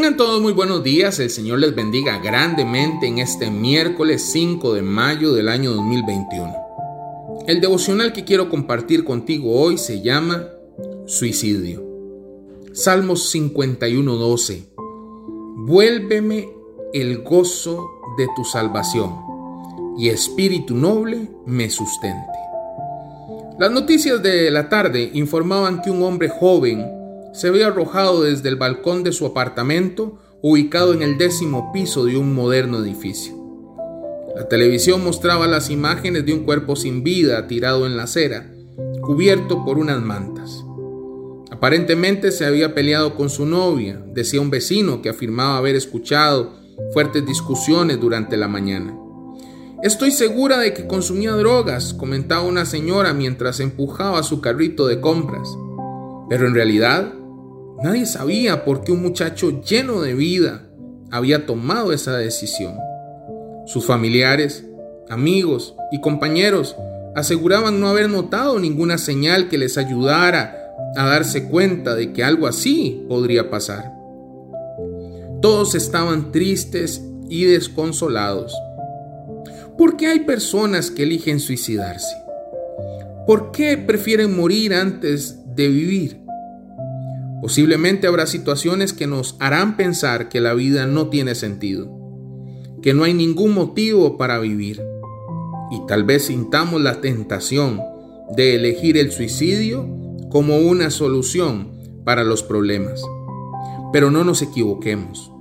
Tengan todos muy buenos días, el Señor les bendiga grandemente en este miércoles 5 de mayo del año 2021. El devocional que quiero compartir contigo hoy se llama Suicidio. Salmos 51:12. Vuélveme el gozo de tu salvación y espíritu noble me sustente. Las noticias de la tarde informaban que un hombre joven se había arrojado desde el balcón de su apartamento ubicado en el décimo piso de un moderno edificio. La televisión mostraba las imágenes de un cuerpo sin vida tirado en la acera, cubierto por unas mantas. Aparentemente se había peleado con su novia, decía un vecino que afirmaba haber escuchado fuertes discusiones durante la mañana. Estoy segura de que consumía drogas, comentaba una señora mientras empujaba su carrito de compras. Pero en realidad Nadie sabía por qué un muchacho lleno de vida había tomado esa decisión. Sus familiares, amigos y compañeros aseguraban no haber notado ninguna señal que les ayudara a darse cuenta de que algo así podría pasar. Todos estaban tristes y desconsolados. ¿Por qué hay personas que eligen suicidarse? ¿Por qué prefieren morir antes de vivir? Posiblemente habrá situaciones que nos harán pensar que la vida no tiene sentido, que no hay ningún motivo para vivir. Y tal vez sintamos la tentación de elegir el suicidio como una solución para los problemas. Pero no nos equivoquemos.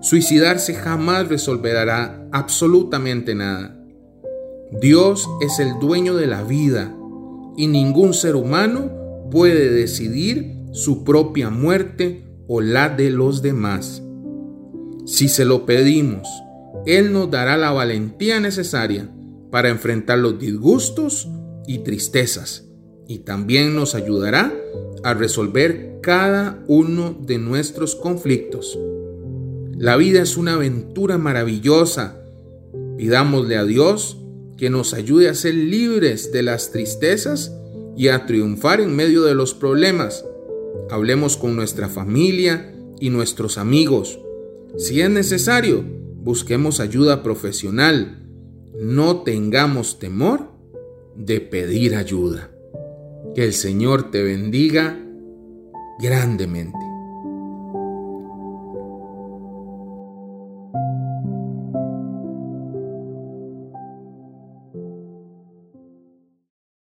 Suicidarse jamás resolverá absolutamente nada. Dios es el dueño de la vida y ningún ser humano puede decidir su propia muerte o la de los demás. Si se lo pedimos, Él nos dará la valentía necesaria para enfrentar los disgustos y tristezas y también nos ayudará a resolver cada uno de nuestros conflictos. La vida es una aventura maravillosa. Pidámosle a Dios que nos ayude a ser libres de las tristezas y a triunfar en medio de los problemas hablemos con nuestra familia y nuestros amigos. Si es necesario, busquemos ayuda profesional. No tengamos temor de pedir ayuda. Que el Señor te bendiga grandemente.